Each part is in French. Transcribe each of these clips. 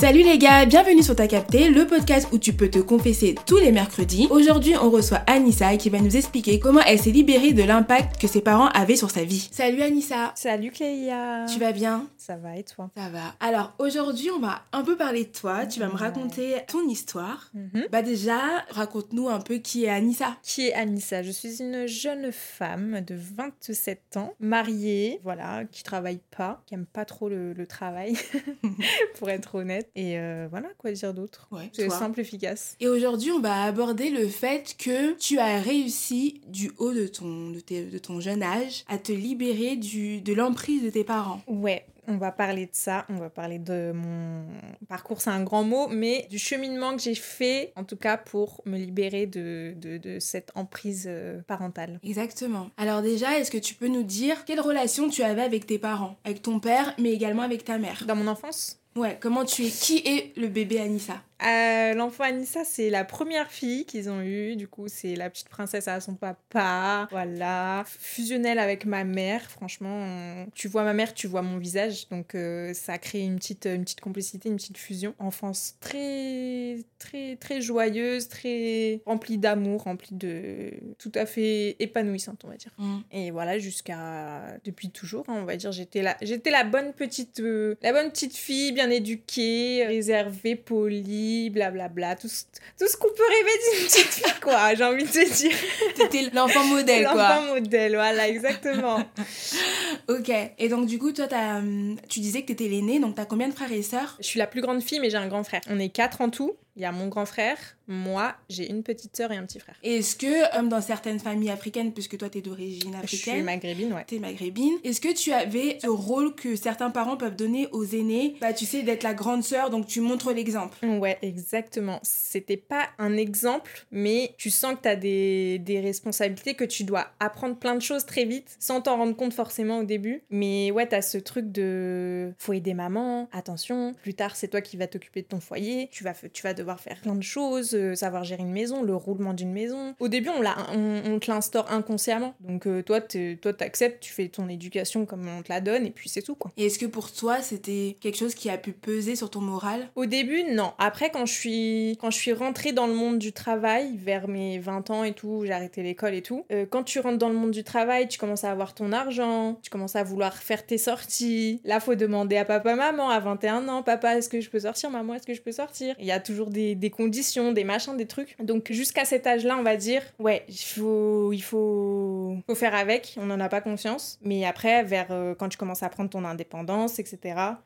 Salut les gars, bienvenue sur Ta Capté, le podcast où tu peux te confesser tous les mercredis. Aujourd'hui, on reçoit Anissa qui va nous expliquer comment elle s'est libérée de l'impact que ses parents avaient sur sa vie. Salut Anissa. Salut Cléa. Tu vas bien? Ça va et toi? Ça va. Alors aujourd'hui, on va un peu parler de toi. Tu vas me raconter ton histoire. Mhm. Bah déjà, raconte-nous un peu qui est Anissa. Qui est Anissa? Je suis une jeune femme de 27 ans, mariée, voilà, qui travaille pas, qui aime pas trop le, le travail, pour être honnête. Et euh, voilà, quoi dire d'autre? Ouais, C'est simple, efficace. Et aujourd'hui, on va aborder le fait que tu as réussi, du haut de ton, de, tes- de ton jeune âge, à te libérer du, de l'emprise de tes parents. Ouais, on va parler de ça, on va parler de mon parcours, c'est un grand mot, mais du cheminement que j'ai fait, en tout cas pour me libérer de, de, de cette emprise euh, parentale. Exactement. Alors déjà, est-ce que tu peux nous dire quelle relation tu avais avec tes parents, avec ton père, mais également avec ta mère? Dans mon enfance? Ouais, comment tu es? Qui est le bébé Anissa? Euh, L'enfant Anissa, c'est la première fille qu'ils ont eue. Du coup, c'est la petite princesse à son papa. Voilà. Fusionnelle avec ma mère. Franchement, on- tu vois ma mère, tu vois mon visage. Donc, euh, ça a créé une petite, une petite complicité, une petite fusion. Enfance très, très, très joyeuse, très remplie d'amour, remplie de. tout à fait épanouissante, on va dire. Et voilà, jusqu'à depuis toujours, hein, on va dire, j'étais la, j'étais la bonne petite, euh, la bonne petite fille, bien éduquée, réservée, polie, blablabla, tout, ce- tout ce qu'on peut rêver d'une petite fille, quoi. J'ai envie de te dire. T'étais l'enfant modèle, quoi. L'enfant modèle, voilà, exactement. Ok. Et donc, du coup, toi, hum, tu disais que t'étais l'aîné, donc t'as combien de frères et sœurs? Je suis la plus grande fille, mais j'ai un grand frère. On est quatre en tout. Il y a mon grand frère, moi, j'ai une petite sœur et un petit frère. Est-ce que, comme dans certaines familles africaines, puisque toi, t'es d'origine Je suis africaine, maghrébine, ouais. T'es maghrébine. Est-ce que tu avais ce rôle que certains parents peuvent donner aux aînés? Bah, tu sais, d'être la grande sœur, donc tu montres l'exemple. Ouais, exactement. C'était pas un exemple, mais tu sens que tu as des, des responsabilités, que tu dois apprendre plein de choses très vite, sans t'en rendre compte forcément au début. Mais ouais, tu as ce truc de faut aider maman, attention, plus tard c'est toi qui vas t'occuper de ton foyer, tu vas, tu vas devoir faire plein de choses, euh, savoir gérer une maison, le roulement d'une maison. Au début, on, l'a, on, on te l'instaure inconsciemment. Donc euh, toi, t'es- toi, t'acceptes, tu fais ton éducation comme on te la donne, et puis c'est tout quoi. Et est-ce que pour toi, c'était quelque chose qui a pu peser sur ton moral? Au début, non. Après, quand je suis, quand je suis rentrée dans le monde du travail, vers mes 20 ans et tout, j'ai arrêté l'école et tout, euh, quand tu rentres dans le monde du travail, tu commences à avoir ton argent, tu commences à vouloir faire tes sorties. Là, faut demander à papa, maman, à 21 ans, papa, est-ce que je peux sortir? Maman, est-ce que je peux sortir? Il y a toujours des, des conditions, des machins, des trucs. Donc, jusqu'à cet âge-là, on va dire, ouais, il faut, il faut, faut faire avec, on n'en a pas conscience. Mais après, vers euh, quand tu commences à prendre ton indépendance, etc.,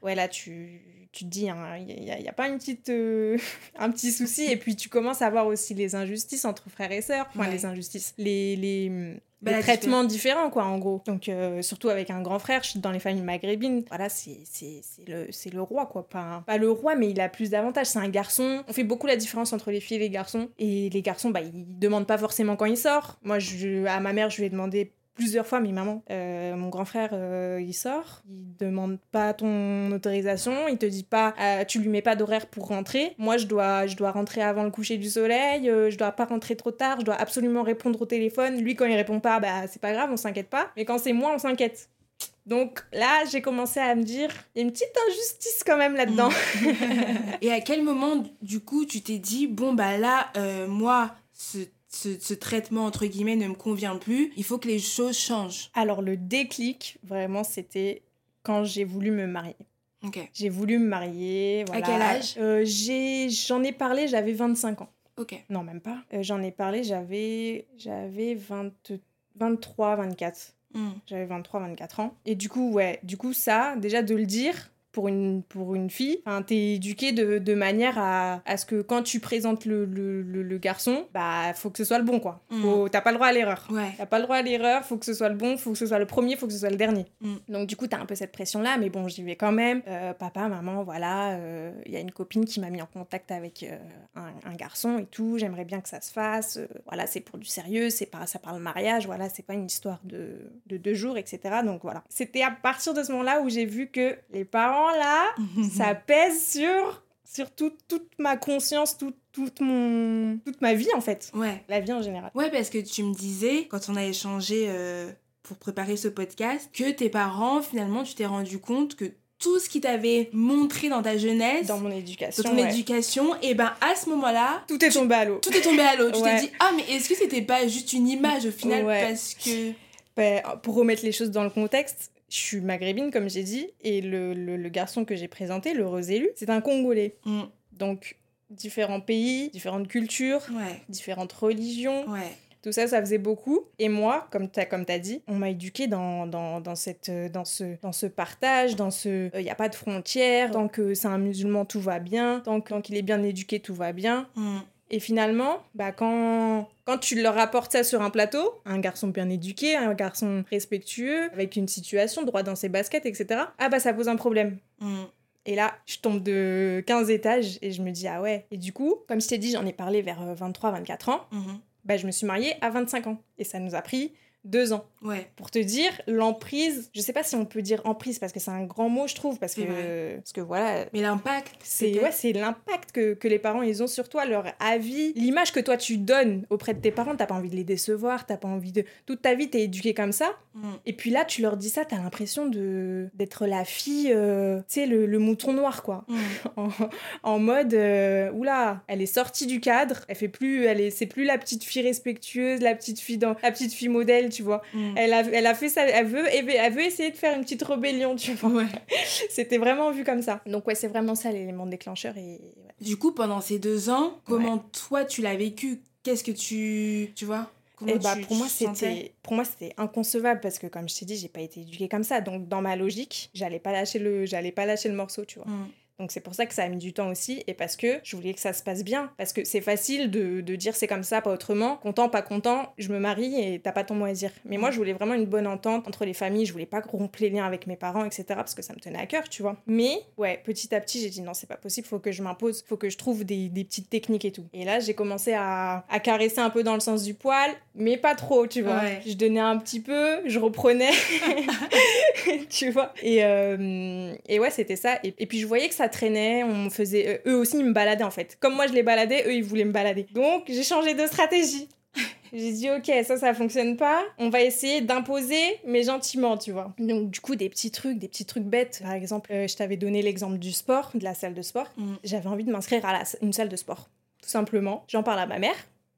ouais, là, tu tu te dis, hein, il n'y a, pas une petite, euh, un petit souci. Et puis tu commences à voir aussi les injustices entre frères et sœurs. Enfin, Ouais. les injustices. Les, les, Bah, traitements différents, quoi, en gros. Donc, euh, surtout avec un grand frère, je suis dans les familles maghrébines. Voilà, c'est c'est- c'est le, c'est le roi, quoi. Pas, pas le roi, mais il a plus d'avantages. C'est un garçon. On fait beaucoup la différence entre les filles et les garçons. Et les garçons, bah, ils demandent pas forcément quand il sort. Moi, je, à ma mère, je lui ai demandé plusieurs fois, mais maman, euh, mon grand frère, euh, il sort, il demande pas ton autorisation, il te dit pas, euh, tu lui mets pas d'horaire pour rentrer. Moi, je dois, je dois rentrer avant le coucher du soleil, euh, je dois pas rentrer trop tard, je dois absolument répondre au téléphone. Lui, quand il répond pas, bah c'est pas grave, on s'inquiète pas. Mais quand c'est moi, on s'inquiète. Donc là, j'ai commencé à me dire, il y a une petite injustice quand même là-dedans. Et à quel moment, du coup, tu t'es dit, bon, bah là, moi, ce, ce, ce traitement, entre guillemets, ne me convient plus, il faut que les choses changent. Alors le déclic, vraiment, c'était quand j'ai voulu me marier. J'ai voulu me marier. Voilà. quel âge? Euh, j'ai, J'en ai parlé, j'avais 25 ans. Ok. Non, même pas. Euh, j'en ai parlé, j'avais, j'avais 20 23, 24. Hmm. J'avais 23, 24 ans. Et du coup, ouais, du coup, ça, déjà de le dire pour une, pour une fille, enfin, t'es éduqué de, de manière à, à ce que quand tu présentes le, le, le, le garçon, bah, faut que ce soit le bon, quoi. Faut, T'as pas le droit à l'erreur. Ouais. T'as pas le droit à l'erreur, faut que ce soit le bon, faut que ce soit le premier, faut que ce soit le dernier. Mm. Donc du coup, t'as un peu cette pression-là, mais bon, j'y vais quand même. Euh, papa, maman, voilà, il y a une copine qui m'a mis en contact avec euh, un, un garçon et tout, j'aimerais bien que ça se fasse. Euh, voilà, c'est pour du sérieux, c'est pas, ça parle mariage, voilà, c'est pas une histoire de, de deux jours, etc. Donc voilà. C'était à partir de ce moment-là où j'ai vu que les parents, là, ça pèse sur, sur tout- toute ma conscience, tout- toute, mon, toute ma vie, en fait. Ouais. La vie en général. Ouais, parce que tu me disais, quand on a échangé euh, pour préparer ce podcast, que tes parents, finalement, tu t'es rendu compte que tout ce qui t'avait montré dans ta jeunesse, Dans mon éducation. dans ton ouais. éducation, et ben à ce moment-là, Tout est tombé à l'eau. tout est tombé à l'eau. Tu Ouais. t'es dit, ah, mais est-ce que c'était pas juste une image au final Ouais. parce que. Ben, pour remettre les choses dans le contexte, je suis maghrébine, comme j'ai dit, et le, le- le garçon que j'ai présenté, le élu, c'est un Congolais. Mm. Donc, différents pays, différentes cultures, Ouais, différentes religions, ouais. tout ça, ça faisait beaucoup. Et moi, comme tu as, comme t'as dit, on m'a éduqué dans, dans, dans, cette, euh, dans, ce, dans ce partage, dans ce... Il n'y a pas de frontières, tant que c'est un musulman, tout va bien, tant tant qu'il est bien éduqué, tout va bien. Mm. Et finalement, bah quand, quand tu leur apportes ça sur un plateau, un garçon bien éduqué, un garçon respectueux, avec une situation, droit dans ses baskets, etc., ah bah ça pose un problème. Mm. Et là, je tombe de 15 étages et je me dis, ah ouais. Et du coup, comme je t'ai dit, j'en ai parlé vers 23-24 ans, Mhm. bah je me suis mariée à 25 ans. Et ça nous a pris deux ans. Ouais. Pour te dire, l'emprise, je sais pas si on peut dire emprise parce que c'est un grand mot, je trouve, parce que, parce que voilà, Mais l'impact, c'est ouais, c'est l'impact que, que les parents ils ont sur toi, leur avis, l'image que toi tu donnes auprès de tes parents. T'as pas envie de les décevoir, t'as pas envie de toute ta vie t'es éduqué comme ça. Mm. Et puis là tu leur dis ça, t'as l'impression de d'être la fille, euh, tu sais le, le mouton noir quoi, Mm. en, en mode euh, oula, elle est sortie du cadre, elle fait plus, elle est, c'est plus la petite fille respectueuse, la petite fille dans, la petite fille modèle, tu vois. Mm. Elle a, elle a fait ça, elle veut, elle veut essayer de faire une petite rébellion, tu vois. Ouais. C'était vraiment vu comme ça. Donc ouais, c'est vraiment ça l'élément déclencheur et ouais. Du coup, pendant ces deux ans, comment toi tu l'as vécu? Qu'est-ce que tu. Tu vois? Et bah tu- pour moi c'était pour moi c'était inconcevable parce que comme je t'ai dit j'ai pas été éduquée comme ça donc dans ma logique j'allais pas lâcher le j'allais pas lâcher le morceau tu vois Mm. Donc c'est pour ça que ça a mis du temps aussi et parce que je voulais que ça se passe bien. Parce que c'est facile de, de dire c'est comme ça pas autrement. Content pas content je me marie et t'as pas ton mot à dire. Mais moi je voulais vraiment une bonne entente entre les familles. Je voulais pas rompre les liens avec mes parents etc parce que ça me tenait à cœur tu vois. Mais ouais petit à petit j'ai dit non c'est pas possible faut que je m'impose faut que je trouve des, des petites techniques et tout. Et là j'ai commencé à, à caresser un peu dans le sens du poil mais pas trop tu vois. Ouais. je donnais un petit peu je reprenais. Tu vois. Et, euh, et ouais c'était ça. Et, et puis je voyais que ça traînait on me faisait euh, eux aussi ils me baladaient en fait. Comme moi je les baladais eux ils voulaient me balader. Donc j'ai changé de stratégie. J'ai dit ok ça ça fonctionne pas. On va essayer d'imposer mais gentiment tu vois. Donc du coup des petits trucs des petits trucs bêtes. Par exemple euh, je t'avais donné l'exemple du sport de la salle de sport. Mm. j'avais envie de m'inscrire à la- une salle de sport tout simplement. J'en parle à ma mère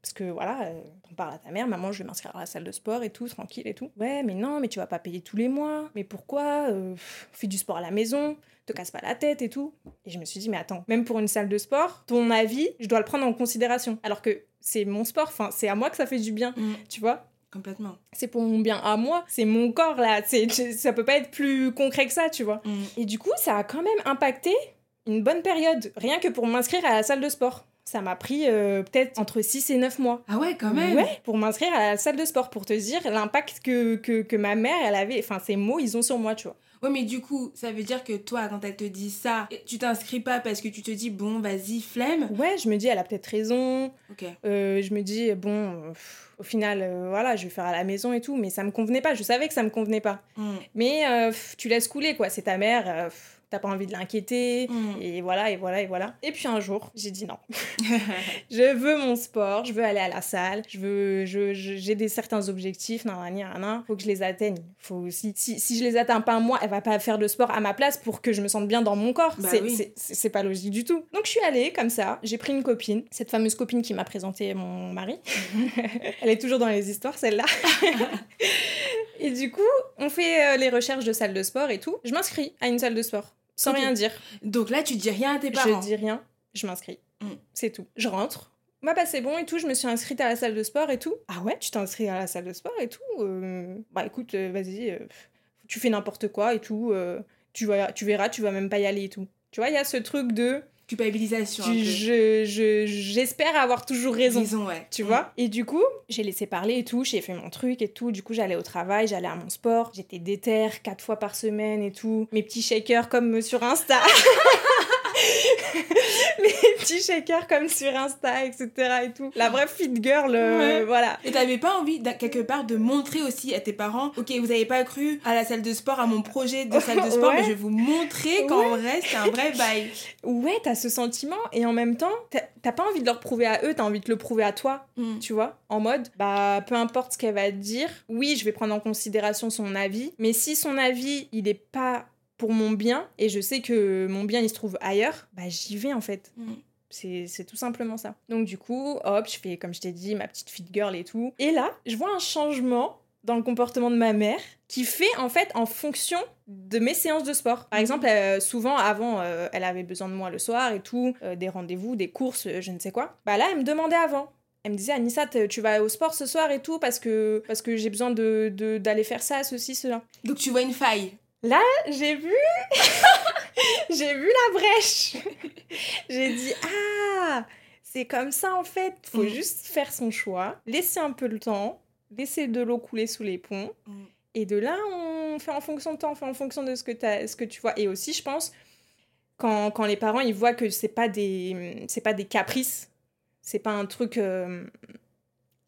parce que voilà, euh, on parle à ta mère, maman, je vais m'inscrire à la salle de sport et tout, tranquille et tout. Ouais, mais non, mais tu vas pas payer tous les mois. Mais pourquoi euh, Fais du sport à la maison, te casse pas la tête et tout. Et je me suis dit, mais attends, même pour une salle de sport, ton avis, je dois le prendre en considération. Alors que c'est mon sport, enfin, c'est à moi que ça fait du bien, Mm. tu vois Complètement. c'est pour mon bien à moi, c'est mon corps là, c'est ça peut pas être plus concret que ça, tu vois. Mm. Et du coup, ça a quand même impacté une bonne période, rien que pour m'inscrire à la salle de sport. Ça m'a pris euh, peut-être entre 6 et 9 mois. Ah ouais, quand même Ouais, pour m'inscrire à la salle de sport, pour te dire l'impact que, que, que ma mère, elle avait, enfin, ces mots, ils ont sur moi, tu vois. Ouais, mais du coup, ça veut dire que toi, quand elle te dit ça, tu t'inscris pas parce que tu te dis, bon, vas-y, flemme. Ouais, je me dis, elle a peut-être raison. Ok. Euh, je me dis, bon, pff, au final, euh, voilà, je vais faire à la maison et tout, mais ça me convenait pas. Je savais que ça me convenait pas. Mm. Mais euh, pff, tu laisses couler, quoi. C'est ta mère, pff, t'as pas envie de l'inquiéter. Mm. Et voilà, et voilà, et voilà. Et puis un jour, j'ai dit non. je veux mon sport, je veux aller à la salle, je veux, je, je- j'ai des certains objectifs, nan, nan, nan, nan. faut que je les atteigne. Faut aussi, si, si je les atteins pas moi, elle va pas faire de sport à ma place pour que je me sente bien dans mon corps. Bah c'est, oui. pas logique du tout. Donc je suis allée comme ça, j'ai pris une copine, cette fameuse copine qui m'a présenté mon mari. Elle est toujours dans les histoires, celle-là. et du coup, on fait euh, les recherches de salle de sport et tout. Je m'inscris à une salle de sport, sans rien dire. Donc là, tu dis rien à tes parents. Je dis rien, je m'inscris. Mm. C'est tout. Je rentre. Bah, bah c'est bon et tout, je me suis inscrite à la salle de sport et tout. Ah ouais, tu t'es inscrite à la salle de sport et tout euh, Bah écoute, euh, vas-y, euh, tu fais n'importe quoi et tout. tu, vas, tu verras, tu vas même pas y aller et tout. Tu vois, il y a ce truc de Culpabilisation. tu- je, je- j'espère avoir toujours raison. Raison, ouais. Tu Mm. vois Et du coup, j'ai laissé parler et tout, j'ai fait mon truc et tout. Du coup, j'allais au travail, j'allais à mon sport, j'étais déter quatre fois par semaine et tout. Mes petits shakers comme sur Insta. Mes petits shakers comme sur Insta, etc. et tout. La vraie fit girl, euh, Ouais. voilà. Et t'avais pas envie, quelque part, de montrer aussi à tes parents, ok, vous avez pas cru à la salle de sport, à mon projet de salle de sport, Ouais. mais je vais vous montrer qu'en vrai, c'est un vrai bail. Ouais, t'as ce sentiment et en même temps, t'as- t'as pas envie de leur prouver à eux, t'as envie de le prouver à toi. Mm. tu vois, en mode, bah, peu importe ce qu'elle va te dire, oui, je vais prendre en considération son avis, mais si son avis, il est pas pour mon bien et je sais que mon bien il se trouve ailleurs, bah j'y vais en fait. Mm. C'est tout simplement ça. Donc du coup, hop, je fais comme je t'ai dit ma petite fit girl et tout. Et là, je vois un changement dans le comportement de ma mère qui fait en fait en fonction de mes séances de sport. Par Mhm. exemple, euh, souvent avant, euh, elle avait besoin de moi le soir et tout, euh, des rendez-vous, des courses, je ne sais quoi. Bah là, elle me demandait avant. Elle me disait, Anissa, tu vas au sport ce soir et tout parce que, parce que j'ai besoin de, de- d'aller faire ça, ceci, cela. Donc tu vois une faille. J'ai vu, j'ai vu la brèche. j'ai dit, ah, c'est comme ça en fait. Faut Mm. juste faire son choix, laisser un peu le temps, laisser de l'eau couler sous les ponts. Mm. Et de là, on fait en fonction de temps, on fait en fonction de ce que, t'as- ce que tu vois. Et aussi, je pense, quand, quand les parents, ils voient que c'est pas des, c'est pas des caprices, c'est pas un truc euh,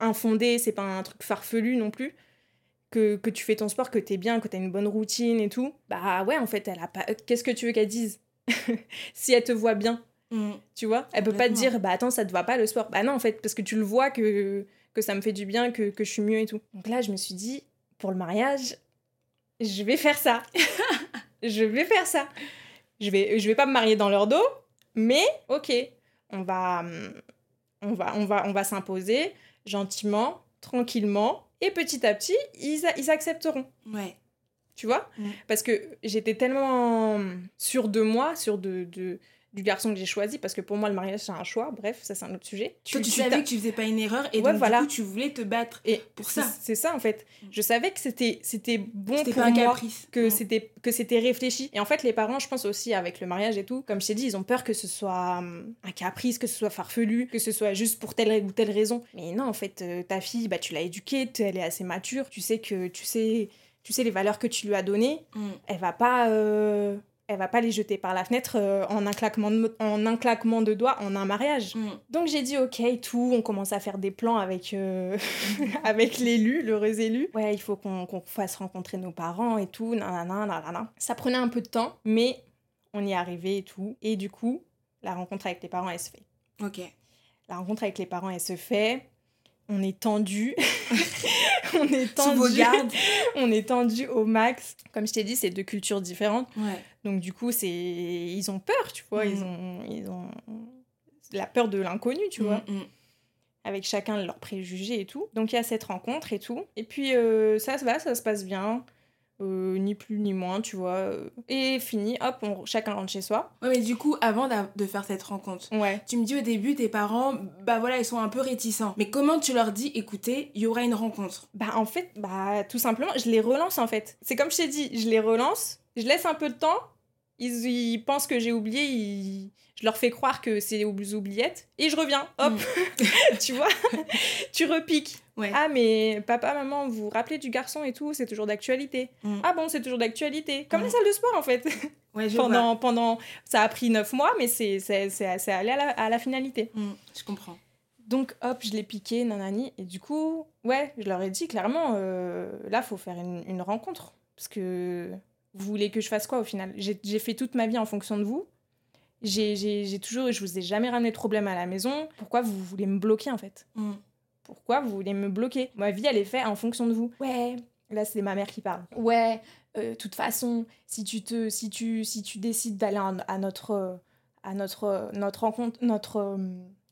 infondé, c'est pas un truc farfelu non plus, que, que tu fais ton sport, que t'es bien, que t'as une bonne routine et tout, bah ouais, en fait, elle a pas... Qu'est-ce que tu veux qu'elle dise? Si elle te voit bien, Mm. tu vois? Elle peut pas te dire, bah attends, ça te va pas le sport. Bah non, en fait, parce que tu le vois que, que ça me fait du bien, que, que je suis mieux et tout. Donc là, je me suis dit, pour le mariage, je vais faire ça. je vais faire ça. Je vais, je vais pas me marier dans leur dos, mais ok, on va, on va, on va, on va s'imposer gentiment, tranquillement, et petit à petit, ils, accepteront. Ouais. Tu vois? Mm. Parce que j'étais tellement sûre de moi, sûre de, de- du garçon que j'ai choisi, parce que pour moi, le mariage, c'est un choix. Bref, ça, c'est un autre sujet. Toi, tu, tu savais que tu faisais pas une erreur et Ouais, donc voilà. du coup tu voulais te battre Et pour ça. C'est ça, en fait. Mm. Je savais que c'était c'était bon C'était pour pas un moi. caprice. que Mm. c'était que c'était réfléchi et en fait les parents je pense aussi avec le mariage et tout comme je t'ai dit ils ont peur que ce soit hum, un caprice que ce soit farfelu que ce soit juste pour telle ou telle raison mais non en fait euh, ta fille bah tu l'as éduquée elle est assez mature tu sais que tu sais tu sais les valeurs que tu lui as données Mm. elle va pas euh, elle va pas les jeter par la fenêtre euh, en un claquement de, en un claquement de doigts en un mariage Mm. donc j'ai dit ok tout, on commence à faire des plans avec, euh, avec l'élu, l'heureux élu. Ouais, il faut qu'on qu'on fasse rencontrer nos parents et tout, nanana, nanana. Ça prenait un peu de temps, mais on y arrivé et tout. Et du coup, la rencontre avec les parents, elle se fait. Ok. La rencontre avec les parents, elle se fait. On est tendu. on est tendu. gardes. on est tendu au max. Comme je t'ai dit, c'est deux cultures différentes. Ouais. Donc du coup, c'est ils ont peur, tu vois, ils ont ils ont la peur de l'inconnu, tu vois, Mm, mm. avec chacun leurs préjugés et tout. Donc il y a cette rencontre et tout. Et puis euh, ça se va, ça se passe bien. Euh, ni plus ni moins, tu vois. euh. Et fini, hop, on, chacun rentre chez soi. Ouais, mais du coup, avant de faire cette rencontre, Ouais. tu me dis au début, tes parents, bah voilà, ils sont un peu réticents. Mais comment tu leur dis, écoutez, il y aura une rencontre? Bah en fait, bah tout simplement, je les relance en fait. C'est comme je t'ai dit, je les relance, je laisse un peu de temps, ils, ils pensent que j'ai oublié, ils- je leur fais croire que c'est aux oubliettes, et je reviens, hop, tu vois, tu repiques. Ouais. Ah mais papa, maman, vous vous rappelez du garçon et tout, c'est toujours d'actualité. Mm. Ah bon, c'est toujours d'actualité. Comme Mm. les salles de sport en fait. ouais, je vois. pendant, pendant, ça a pris neuf mois, mais c'est c'est- c'est- c'est allé à la, à la finalité. Mm, je comprends. Donc hop, je l'ai piqué, nanani. Et du coup, ouais, je leur ai dit clairement, euh, là, faut faire une, une rencontre. Parce que vous voulez que je fasse quoi au final? J'ai j'ai fait toute ma vie en fonction de vous. J'ai j'ai- j'ai toujours, je vous ai jamais ramené de problème à la maison. Pourquoi vous voulez me bloquer en fait? Mm. Pourquoi vous voulez me bloquer? Ma vie, elle est faite en fonction de vous. Ouais, là, c'est ma mère qui parle. Ouais, de toute façon, si tu, te, si tu, si tu décides d'aller à notre, euh, à notre, euh, notre rencontre, notre... euh,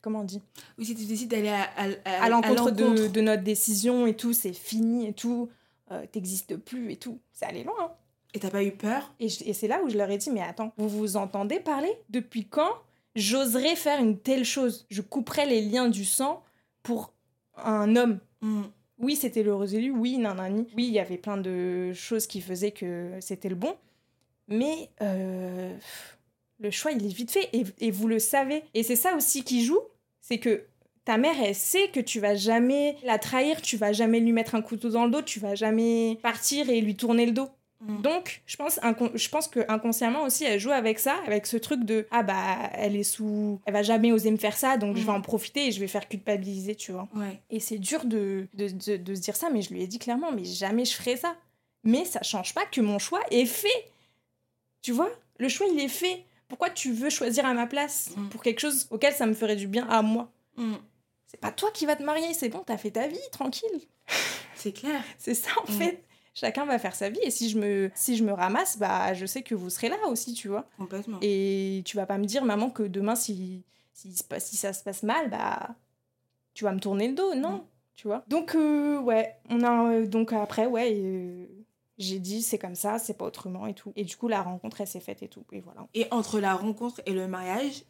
comment on dit? Ou si tu décides d'aller à, à, à l'encontre de, notre décision et tout, c'est fini et tout, euh, t'existes plus et tout. C'est allé loin. hein. Et t'as pas eu peur Et, c'est là où je leur ai dit, mais attends, vous vous entendez parler? Depuis quand j'oserais faire une telle chose? Je couperais les liens du sang pour un homme. Mm. Oui, c'était l'heureux élu, oui, nanani. Oui, il y avait plein de choses qui faisaient que c'était le bon. Mais euh, le choix, il est vite fait et, et vous le savez. Et c'est ça aussi qui joue, c'est que ta mère, elle sait que tu vas jamais la trahir, tu vas jamais lui mettre un couteau dans le dos, tu vas jamais partir et lui tourner le dos. Mm. Donc, je pense, je pense que inconsciemment aussi, elle joue avec ça, avec ce truc de ah bah elle est sous, elle va jamais oser me faire ça, donc je vais Mm. en profiter et je vais faire culpabiliser, tu vois. Ouais. Et c'est dur de, de, de- de se dire ça, mais je lui ai dit clairement, mais jamais je ferai ça. Mais ça change pas que mon choix est fait. Tu vois? Le choix, il est fait. Pourquoi tu veux choisir à ma place Mm. pour quelque chose auquel ça me ferait du bien à moi? C'est pas toi qui vas te marier, c'est bon, t'as fait ta vie, tranquille. C'est clair. C'est ça, en fait. Chacun va faire sa vie. Et si je me, si je me ramasse, bah, je sais que vous serez là aussi, tu vois. Complètement. Et tu vas pas me dire, maman, que demain, si, si, si ça se passe mal, bah, tu vas me tourner le dos. Non, Mm. tu vois. Donc, euh, ouais, on a. euh, donc, après, ouais, euh, j'ai dit, c'est comme ça, c'est pas autrement et tout. Et du coup, la rencontre, elle s'est faite et tout. Et voilà. Et entre la rencontre et le mariage,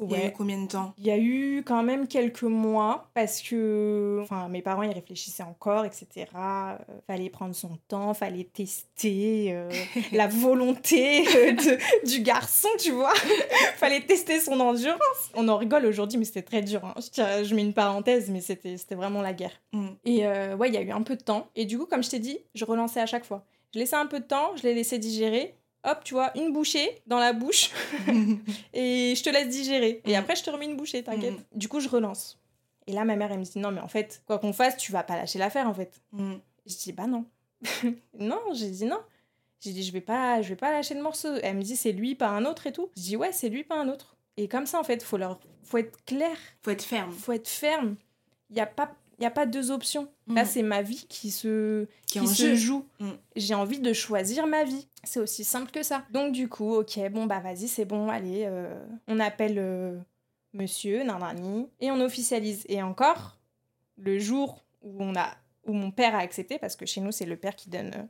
il y a eu combien de temps? Il y a eu quand même quelques mois parce que enfin, mes parents ils réfléchissaient encore, etc. Euh, fallait prendre son temps, fallait tester euh, la volonté euh, de- du garçon, tu vois. fallait tester son endurance. On en rigole aujourd'hui, mais c'était très dur. hein. Je, je mets une parenthèse, mais c'était c'était vraiment la guerre. Mm. Et ouais, il y a eu un peu de temps. Et du coup, comme je t'ai dit, je relançais à chaque fois. Je laissais un peu de temps, je les laissais digérer. Hop, tu vois, une bouchée dans la bouche et je te laisse digérer. Et Mhm. après, je te remets une bouchée, t'inquiète. Mhm. Du coup, je relance. Et là, ma mère, elle me dit non, mais en fait, quoi qu'on fasse, tu vas pas lâcher l'affaire, en fait. Mm. Je dis bah non. non, j'ai dit non. J'ai dit je vais pas, je vais pas lâcher le morceau. Elle me dit c'est lui, pas un autre et tout. Je dis ouais, c'est lui, pas un autre. Et comme ça, en fait, faut leur, faut être clair, Faut être ferme. faut être ferme. Il y a pas, il y a pas deux options. Là, Mm. c'est ma vie qui se, Qui se jeu. joue. Mm. J'ai envie de choisir ma vie. C'est aussi simple que ça. Donc du coup, ok, bon bah vas-y, c'est bon, allez, euh, on appelle euh, monsieur, nanani, et on officialise. Et encore, le jour où on a, où mon père a accepté, parce que chez nous c'est le père qui donne, euh,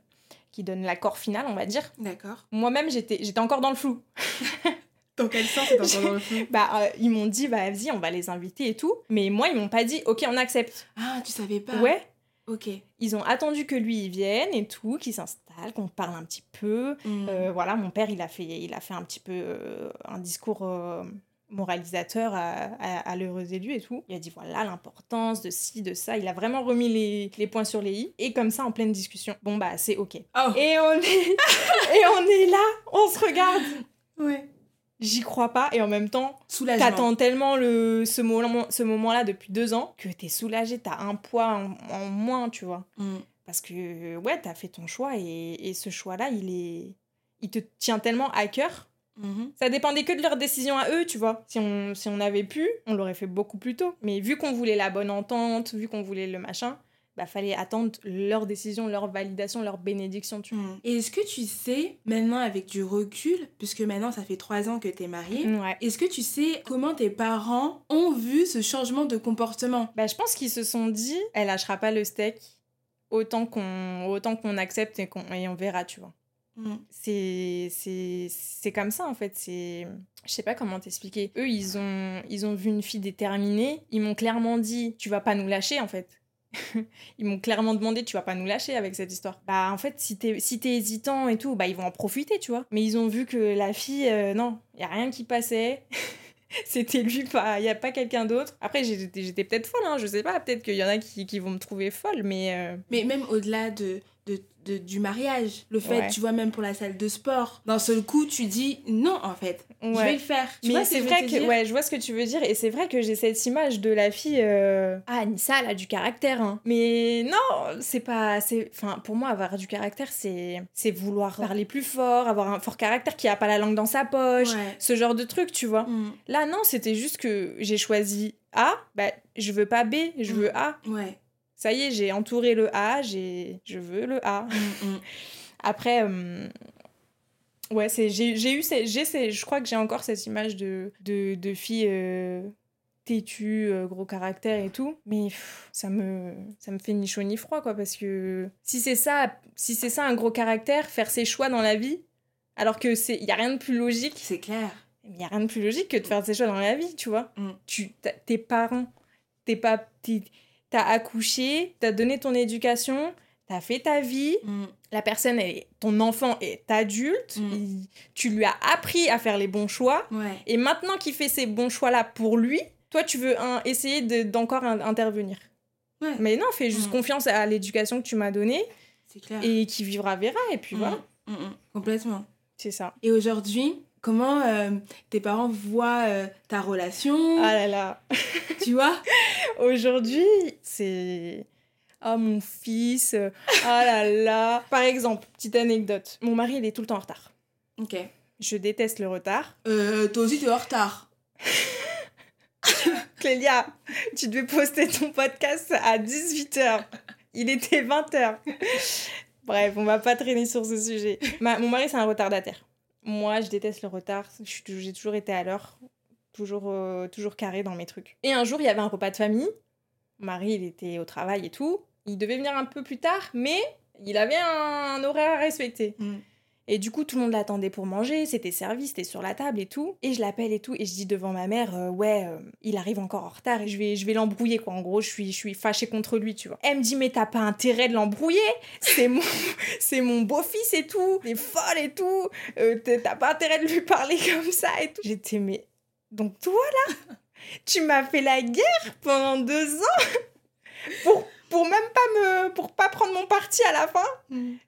qui donne l'accord final, on va dire. D'accord. Moi-même j'étais, j'étais encore dans le flou. Dans quel sens c'est encore dans le flou Bah euh, ils m'ont dit bah vas-y, on va les inviter et tout, mais moi ils m'ont pas dit ok on accepte. Ah, tu savais pas Ouais. Ok. Ils ont attendu que lui il vienne et tout, qu'il s'installe, qu'on parle un petit peu. Mm. Euh, voilà, mon père, il a fait, il a fait un petit peu euh, un discours moralisateur à, à, à l'heureux élu et tout. Il a dit voilà l'importance de ci, de ça. Il a vraiment remis les, les points sur les i. Et comme ça, en pleine discussion, bon bah c'est ok. Oh. Et on est, et on est là, on se regarde. Ouais. J'y crois pas. Et en même temps, t'attends tellement le, ce, moment, ce moment-là depuis deux ans que t'es soulagé, t'as un poids en, en moins, tu vois. Mm. Parce que, ouais, t'as fait ton choix et, et ce choix-là, il est. Il te tient tellement à cœur. Mhm. Ça dépendait que de leur décision à eux, tu vois. Si on, si on avait pu, on l'aurait fait beaucoup plus tôt. Mais vu qu'on voulait la bonne entente, vu qu'on voulait le machin, bah fallait attendre leur décision, leur validation, leur bénédiction, tu vois. Mm. Et est-ce que tu sais, maintenant avec du recul, puisque maintenant ça fait trois ans que t'es mariée, Ouais. est-ce que tu sais comment tes parents ont vu ce changement de comportement? Bah, je pense qu'ils se sont dit, elle lâchera pas le steak autant qu'on autant qu'on accepte et, qu'on et on verra, tu vois. Mm. c'est comme ça en fait c'est je sais pas comment t'expliquer eux ils ont ils ont vu une fille déterminée ils m'ont clairement dit tu vas pas nous lâcher en fait ils m'ont clairement demandé tu vas pas nous lâcher avec cette histoire. Bah en fait si t'es si hésitant et tout bah ils vont en profiter tu vois. Mais ils ont vu que la fille euh, non y a rien qui passait. C'était lui pas y a pas quelqu'un d'autre. Après j'étais peut-être folle hein, je sais pas peut-être qu'il y en a qui, qui vont me trouver folle mais euh, Mais même au-delà de, de, de- du mariage, le fait, Ouais. tu vois, même pour la salle de sport, d'un seul coup, tu dis non, en fait, je vais le faire. Tu mais ce c'est vrai que ouais, je vois ce que tu veux dire et c'est vrai que j'ai cette image de la fille euh... ah Anissa elle a du caractère hein. Mais non, c'est pas c'est enfin pour moi avoir du caractère c'est c'est vouloir parler plus fort, avoir un fort caractère qui a pas la langue dans sa poche, Ouais. ce genre de truc, tu vois. Mm. Là non, c'était juste que j'ai choisi A, bah je veux pas B, je Mm. veux A. Ouais. Ça y est, j'ai entouré le A, j'ai je veux le A. Mm, mm. Après, euh, ouais, c'est, j'ai, j'ai eu, ces- j'ai ces- je crois que j'ai encore cette image de, de, de fille euh, têtue, euh, gros caractère et tout. Mais pff, ça me, ça me fait ni chaud ni froid, quoi, parce que si c'est ça, si c'est ça un gros caractère, faire ses choix dans la vie, alors que c'est, y a rien de plus logique. C'est clair. Il n'y a rien de plus logique que de faire ses choix dans la vie, tu vois. Mm. Tu, t'as- tes parents, t'es pas, t'es- t'as accouché, t'as donné ton éducation, t'as fait ta vie, Mm. la personne, est, ton enfant est adulte, Mm. il- tu lui as appris à faire les bons choix, Ouais. et maintenant qu'il fait ces bons choix-là pour lui, toi, tu veux un- essayer de- d'encore in- intervenir. Ouais. Mais non, fais juste Mm. confiance à l'éducation que tu m'as donnée, et qui vivra verra, et puis voilà. Complètement. c'est ça. Et aujourd'hui, comment euh, tes parents voient euh, ta relation Ah là là Tu vois? Aujourd'hui, c'est. Oh mon fils, ah là là. Par exemple, petite anecdote. Mon mari, il est tout le temps en retard. Ok. Je déteste le retard. Euh, toi aussi, t'es en retard. Clélia, tu devais poster ton podcast à 18h. Il était 20h. Bref, on va pas traîner sur ce sujet. Ma- mon mari, c'est un retardataire. Moi, je déteste le retard. J'ai toujours été à l'heure, toujours, euh, toujours carré dans mes trucs. Et un jour, il y avait un repas de famille. Mon mari, il était au travail et tout. Il devait venir un peu plus tard, mais il avait un, horaire à respecter. Mm. Et du coup, tout le monde l'attendait pour manger, c'était servi, c'était sur la table et tout. Et je l'appelle et tout, et je dis devant ma mère, euh, ouais, euh, il arrive encore en retard et je vais, je vais l'embrouiller, quoi. En gros, je suis, fâchée contre lui, tu vois. Elle me dit, mais t'as pas intérêt de l'embrouiller, c'est mon, mon beau-fils et tout, t'es folle et tout, euh, t'as t'as pas intérêt de lui parler comme ça et tout. J'étais, mais, donc toi là, tu m'as fait la guerre pendant deux ans? Pour, pour même pas me, pour pas prendre mon parti à la fin.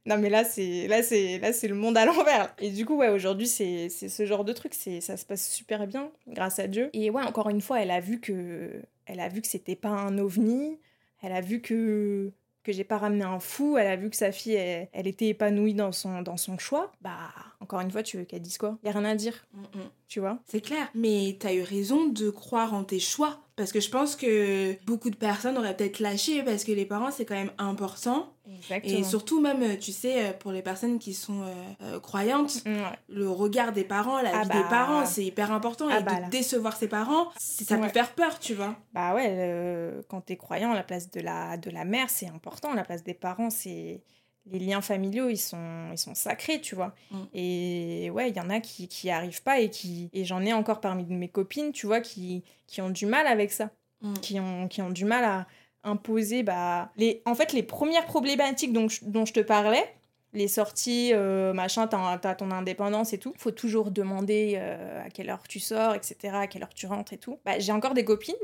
Non mais là c'est là c'est là c'est le monde à l'envers. Et du coup ouais aujourd'hui c'est c'est ce genre de truc c'est ça se passe super bien grâce à Dieu. Et ouais encore une fois elle a vu que elle a vu que c'était pas un ovni. Elle a vu que que j'ai pas ramené un fou. Elle a vu que sa fille elle, elle était épanouie dans son dans son choix. Bah encore une fois tu veux qu'elle dise quoi? Y a rien à dire Mm, mm. tu vois? C'est clair. Mais t'as eu raison de croire en tes choix. Parce que je pense que beaucoup de personnes auraient peut-être lâché parce que les parents, c'est quand même important. Exactement. Et surtout, même, euh, tu sais, euh, pour les personnes qui sont euh, euh, croyantes, Ouais. le regard des parents, la Ah vie bah. des parents, c'est hyper important. Ah et bah de là. décevoir ses parents, ça Ouais. peut faire peur, tu vois. Bah ouais, le- quand t'es croyant, la place de la, de la mère, c'est important. La place des parents, c'est... Les liens familiaux, ils sont, ils sont sacrés, tu vois. Mm. Et ouais, il y en a qui qui y arrivent pas et qui... Et j'en ai encore parmi mes copines, tu vois, qui, qui ont du mal avec ça. Mm. Qui ont, qui ont du mal à imposer, bah... Les... En fait, les premières problématiques dont je, dont je te parlais, les sorties, euh, machin, t'as t'as ton indépendance et tout. Faut toujours demander euh, à quelle heure tu sors, etc., à quelle heure tu rentres et tout. Bah, j'ai encore des copines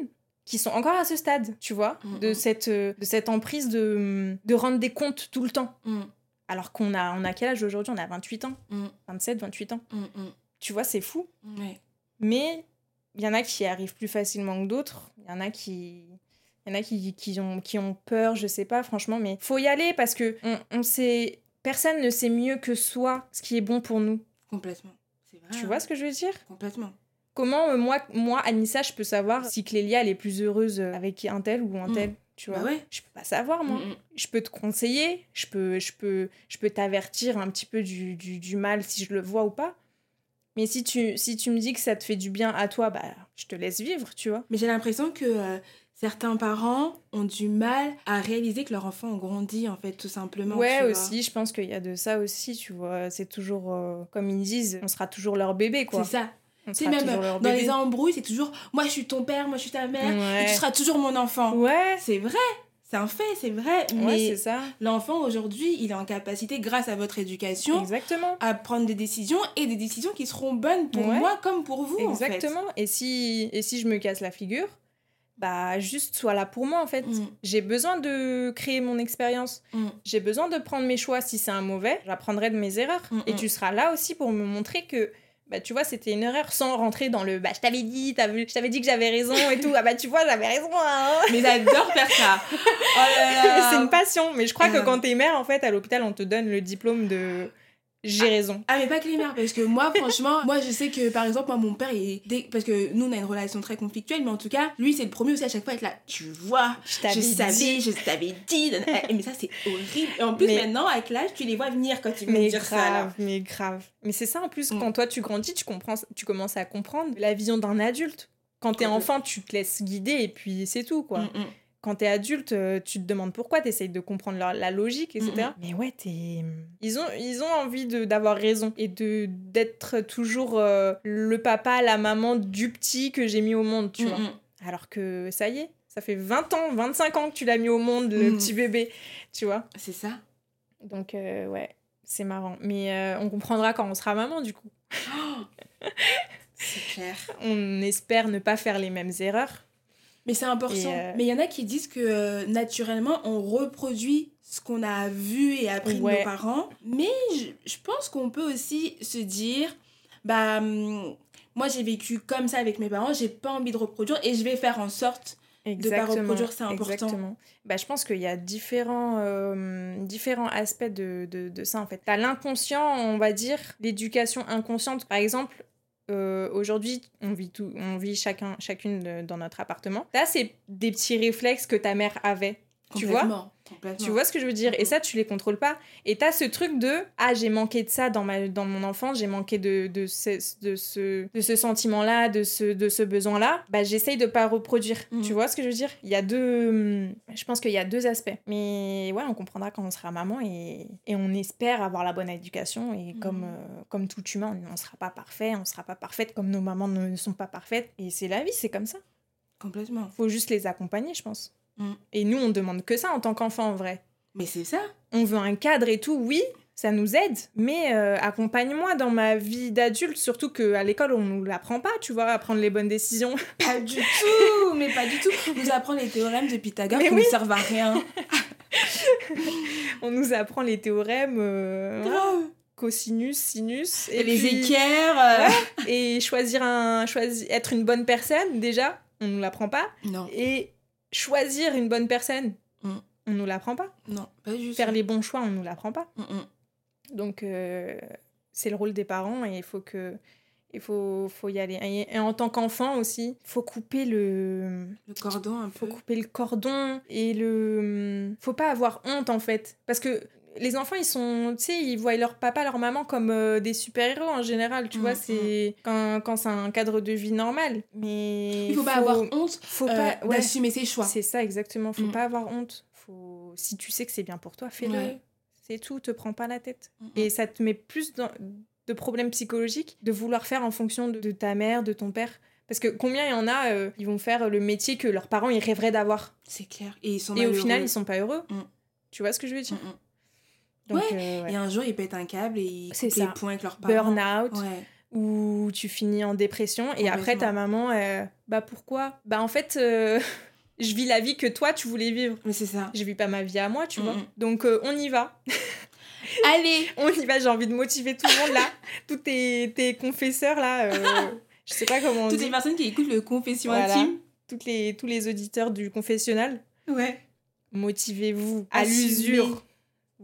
qui sont encore à ce stade, tu vois, Mhm. de, cette, euh, de cette emprise de, de rendre des comptes tout le temps. Mm, Alors qu'on a, on a quel âge aujourd'hui? On a 28 ans, mm, 27, 28 ans. mm, mm. Tu vois, c'est fou. Mais il y en a qui arrivent plus facilement que d'autres. Il y en a qui... Il y en a qui, qui, ont, qui ont peur, je sais pas, franchement, mais faut y aller parce que on, on sait... Personne ne sait mieux que soi ce qui est bon pour nous. Complètement. C'est vrai. Tu vois ce que je veux dire? Complètement. Comment, euh, moi, moi, Anissa, je peux savoir si Clélia, elle est plus heureuse euh, avec un tel ou un Mm. tel Tu vois Bah ouais. Je peux pas savoir, moi. Mm. Je peux te conseiller, je peux, je peux, je peux t'avertir un petit peu du, du, du mal si je le vois ou pas. Mais si tu, si tu me dis que ça te fait du bien à toi, bah, je te laisse vivre, tu vois. Mais j'ai l'impression que euh, certains parents ont du mal à réaliser que leur enfant a grandi, en fait, tout simplement. ouais, tu vois. aussi, je pense qu'il y a de ça aussi, tu vois. C'est toujours, euh, comme ils disent, on sera toujours leur bébé, quoi. C'est ça. Tu sais, même dans bébé. les embrouilles, c'est toujours moi je suis ton père, moi je suis ta mère, et Ouais. tu seras toujours mon enfant. Ouais, C'est vrai, c'est un fait, c'est vrai. ouais mais c'est ça. l'enfant aujourd'hui, il est en capacité, grâce à votre éducation, Exactement. à prendre des décisions et des décisions qui seront bonnes pour Ouais. moi comme pour vous. en fait. Exactement. Et si, et si je me casse la figure, bah juste sois là pour moi en fait. Mm. J'ai besoin de créer mon expérience. Mm. J'ai besoin de prendre mes choix. Si c'est un mauvais, j'apprendrai de mes erreurs. Mm, Et tu seras là aussi pour me montrer que, bah tu vois, c'était une erreur sans rentrer dans le, bah je t'avais dit, vu, je t'avais dit que j'avais raison et tout. Ah bah tu vois, j'avais raison. hein. Mais j'adore faire ça. Oh c'est une passion. Mais je crois Euh. que quand t'es mère, en fait, à l'hôpital, on te donne le diplôme de j'ai raison. Ah mais pas que les mères parce que moi franchement moi je sais que par exemple moi mon père il dès- parce que nous on a une relation très conflictuelle mais en tout cas lui c'est le premier aussi à chaque fois à être là tu vois Je je t'avais savais dit. je t'avais dit mais ça c'est horrible et en plus Mais- maintenant avec l'âge tu les vois venir quand vont Mais dire ça là grave, mais grave. Mais c'est ça en plus, Mm. quand toi tu grandis, tu comprends, tu commences à comprendre la vision d'un adulte. Quand t'es enfant, tu te laisses guider et puis c'est tout quoi. Mm, mm. Quand t'es adulte, euh, tu te demandes pourquoi, t'essayes de comprendre leur- la logique, etc. Mm, Mais ouais, t'es... Ils ont, ils ont envie d'avoir raison et de d'être toujours euh, le papa, la maman du petit que j'ai mis au monde, tu Mm, vois. mm. Alors que ça y est, ça fait 20 ans, 25 ans que tu l'as mis au monde, le Mm. petit bébé, tu vois. c'est ça Donc, euh, ouais, c'est marrant. Mais euh, on comprendra quand on sera maman, du coup. c'est clair On espère ne pas faire les mêmes erreurs. Mais c'est important euh, mais il y en a qui disent que euh, naturellement on reproduit ce qu'on a vu et appris de nos parents mais je, je pense qu'on peut aussi se dire bah hum, moi j'ai vécu comme ça avec mes parents j'ai pas envie de reproduire et je vais faire en sorte pas reproduire, c'est important. Exactement. Bah, je pense qu'il y a différents, euh, différents aspects de, de, de ça, en fait. T'as l'inconscient, on va dire, l'éducation inconsciente. Par exemple, euh, aujourd'hui, on vit, tout, on vit chacun, chacune dans notre appartement. Là, c'est des petits réflexes que ta mère avait. Tu vois. Tu vois ce que je veux dire? Et ça, tu les contrôles pas. Et t'as ce truc de ah j'ai manqué de ça dans ma dans mon enfance, j'ai manqué de de ce de ce de ce sentiment-là, de ce de ce besoin-là. Bah j'essaye de pas reproduire. Tu vois ce que je veux dire? Il y a deux, hum, je pense qu'il y a deux aspects. Mais ouais, on comprendra quand on sera maman et et on espère avoir la bonne éducation. Et comme euh, comme tout humain, on sera pas parfait, on sera pas parfaite comme nos mamans ne sont pas parfaites. Et c'est la vie, c'est comme ça. Complètement. Faut juste les accompagner, je pense. Mhm. Et nous, on demande que ça en tant qu'enfant, en vrai Mais c'est ça. on veut un cadre et tout, oui, ça nous aide, mais euh, accompagne-moi dans ma vie d'adulte, surtout qu'à l'école, on nous l'apprend pas, tu vois, à prendre les bonnes décisions. Pas du tout, mais pas du tout. On nous apprend les théorèmes de Pythagore Mais qui oui. ne servent à rien. on nous apprend les théorèmes, euh, Grave. cosinus, sinus, Et les puis- équerres. euh, et choisir un, choisir, être une bonne personne, déjà, on nous l'apprend pas, Non, et choisir une bonne personne, Mm. on nous l'apprend pas. non, pas juste. Faire les bons choix, on nous l'apprend pas. Mm, mm. Donc, euh, c'est le rôle des parents et il faut que. Il faut, faut y aller. Et, et en tant qu'enfant aussi, faut couper le. Le cordon un Faut peu. couper le cordon et le. Faut pas avoir honte en fait. Parce que les enfants, ils sont. Tu sais, ils voient leur papa, leur maman comme euh, des super-héros en général. Tu Mm, vois, c'est. Quand, quand c'est un cadre de vie normal. Mais. Il faut pas avoir honte Faut euh, pas. ouais. d'assumer ses choix. C'est ça, exactement. Faut Mm. pas avoir honte. Faut... Si tu sais que c'est bien pour toi, fais-le. Ouais. C'est tout, te prends pas la tête. Mm, mm. Et ça te met plus dans- de problèmes psychologiques de vouloir faire en fonction de, de ta mère, de ton père. Parce que combien il y en a, euh, ils vont faire le métier que leurs parents ils rêveraient d'avoir. C'est clair. Et ils sont Et au final, ils sont pas heureux. Mm. Tu vois ce que je veux dire? Mm, mm. Donc, Ouais. euh, ouais. Et un jour, ils pètent un câble et ils coupent ça. les points avec leurs parents. Burn-out, Ouais. ou tu finis en dépression. Et après, ta maman, euh, bah pourquoi? Bah en fait, euh, je vis la vie que toi, tu voulais vivre. Mais c'est ça. Je vis pas ma vie à moi, tu Mm, vois. mm. Donc, on y va. Allez On y va, j'ai envie de motiver tout le monde là. Tous tes, tes confesseurs là. je sais pas comment on Toutes dit. les personnes qui écoutent le confession Voilà. intime. Toutes les, tous les auditeurs du confessionnal. Ouais. Motivez-vous à l'usure.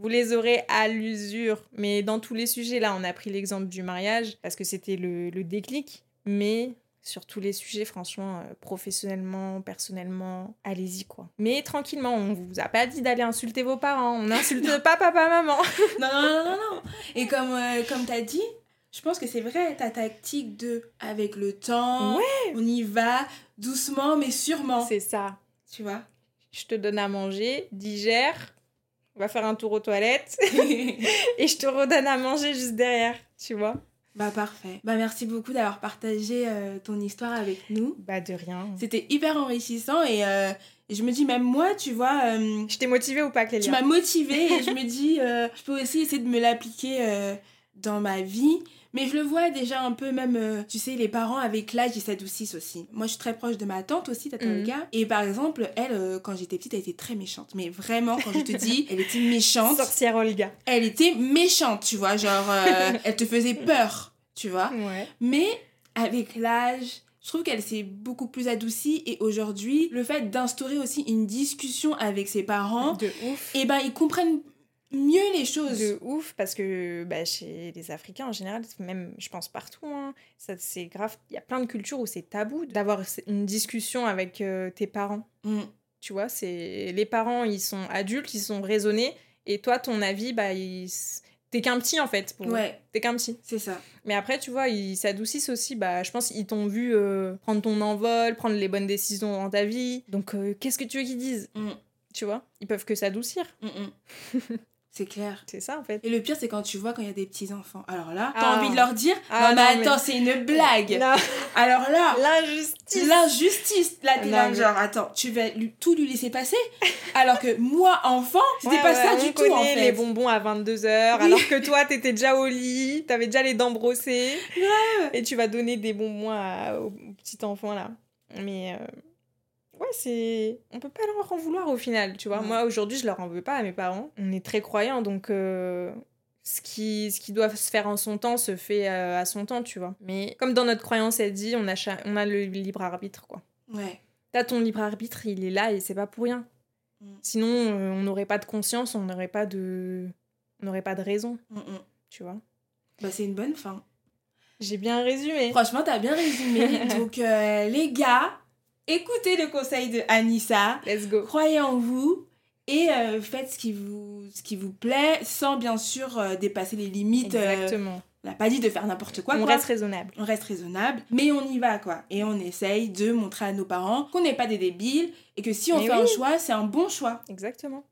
Vous les aurez à l'usure. Mais dans tous les sujets, là, on a pris l'exemple du mariage parce que c'était le, le déclic. Mais sur tous les sujets, franchement, euh, professionnellement, personnellement, allez-y quoi. Mais tranquillement, on vous a pas dit d'aller insulter vos parents. On n'insulte pas papa, maman. Non, non, non, non, non. Et comme, euh, comme t'as dit, je pense que c'est vrai, ta tactique de avec le temps, on y va doucement mais sûrement. C'est ça. Tu vois? Je te donne à manger, digère, on va faire un tour aux toilettes et je te redonne à manger juste derrière, tu vois. Bah parfait. Bah merci beaucoup d'avoir partagé euh, ton histoire avec nous. Bah de rien. C'était hyper enrichissant et, euh, et je me dis même moi, tu vois, euh, Je t'ai motivée ou pas, tu Clélia m'as motivée et je me dis je peux aussi essayer de me l'appliquer dans ma vie. Mais je le vois déjà un peu même, euh, tu sais, les parents avec l'âge, ils s'adoucissent aussi. Moi, je suis très proche de ma tante aussi, Tata. Olga. Et par exemple, elle, euh, quand j'étais petite, elle était très méchante. Mais vraiment, quand je te dis, elle était méchante. Sorcière Olga. Elle était méchante, tu vois. Genre, euh, elle te faisait peur, tu vois. Ouais. Mais avec l'âge, je trouve qu'elle s'est beaucoup plus adoucie. Et aujourd'hui, le fait d'instaurer aussi une discussion avec ses parents, De ouf. et ben ils comprennent mieux les choses. De ouf, parce que bah, chez les Africains en général, même je pense partout, hein, ça c'est grave. Il y a plein de cultures où c'est tabou d'avoir une discussion avec euh, tes parents. Mm. Tu vois, c'est les parents, ils sont adultes, ils sont raisonnés, et toi, ton avis, bah, il... t'es qu'un petit en fait. pour. Ouais, T'es qu'un petit. c'est ça. Mais après, tu vois, ils s'adoucissent aussi. Bah, je pense qu'ils t'ont vu euh, prendre ton envol, prendre les bonnes décisions dans ta vie. Donc, euh, qu'est-ce que tu veux qu'ils disent Mm. Tu vois Ils peuvent que s'adoucir. Mm, mm. c'est clair. C'est ça, en fait. Et le pire, c'est quand tu vois quand il y a des petits-enfants. Alors là, t'as Ah. envie de leur dire Ah, Non, mais non, attends, c'est une blague. Alors là, L'injustice l'injustice. Là, t'es là, genre, attends, tu vas lui- tout lui laisser passer Alors que moi, enfant, c'était Ouais, pas ouais, ça on du tout, en fait. les bonbons à 22h, Oui. alors que toi, t'étais déjà au lit, t'avais déjà les dents brossées. Et tu vas donner des bonbons à- au petit enfant, là. Mais... euh, Ouais, c'est... On peut pas leur en vouloir au final, tu vois. Ouais. Moi, aujourd'hui, je leur en veux pas à mes parents. On est très croyants, donc... euh, Ce qui, ce qui doit se faire en son temps se fait euh, à son temps, tu vois. Mais comme dans notre croyance, elle dit, on a, cha- on a le libre arbitre, quoi. Ouais. T'as ton libre arbitre, il est là et c'est pas pour rien. Mm. Sinon, euh, on n'aurait pas de conscience, on n'aurait pas de, on n'aurait pas de raison, Mm, mm. tu vois. Bah, c'est une bonne fin. J'ai bien résumé. Franchement, t'as bien résumé. Donc, euh, les gars, écoutez le conseil de Anissa. Let's go. Croyez en vous. et euh, faites ce qui, vous, ce qui vous plaît sans bien sûr euh, dépasser les limites. euh, Exactement. on n'a pas dit de faire n'importe quoi. on quoi. reste raisonnable. on reste raisonnable, mais on y va quoi. Et on essaye de montrer à nos parents qu'on n'est pas des débiles et que si on Mais fait oui. un choix, c'est un bon choix. Exactement.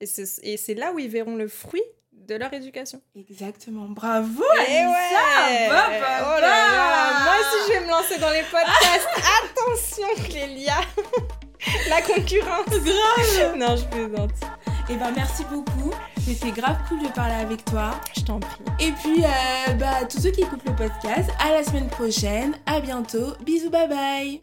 Et c'est là où ils verront le fruit de leur éducation. Exactement, bravo Et Anissa ouais Bah, bah, Oh là bah. là Moi aussi, je vais me lancer dans les podcasts. Attention, Clélia La concurrence Grave Non, je plaisante. Et ben merci beaucoup, c'était grave cool de parler avec toi. Je t'en prie. Et puis, euh, bah, tous ceux qui écoutent le podcast, à la semaine prochaine, à bientôt, bisous, bye bye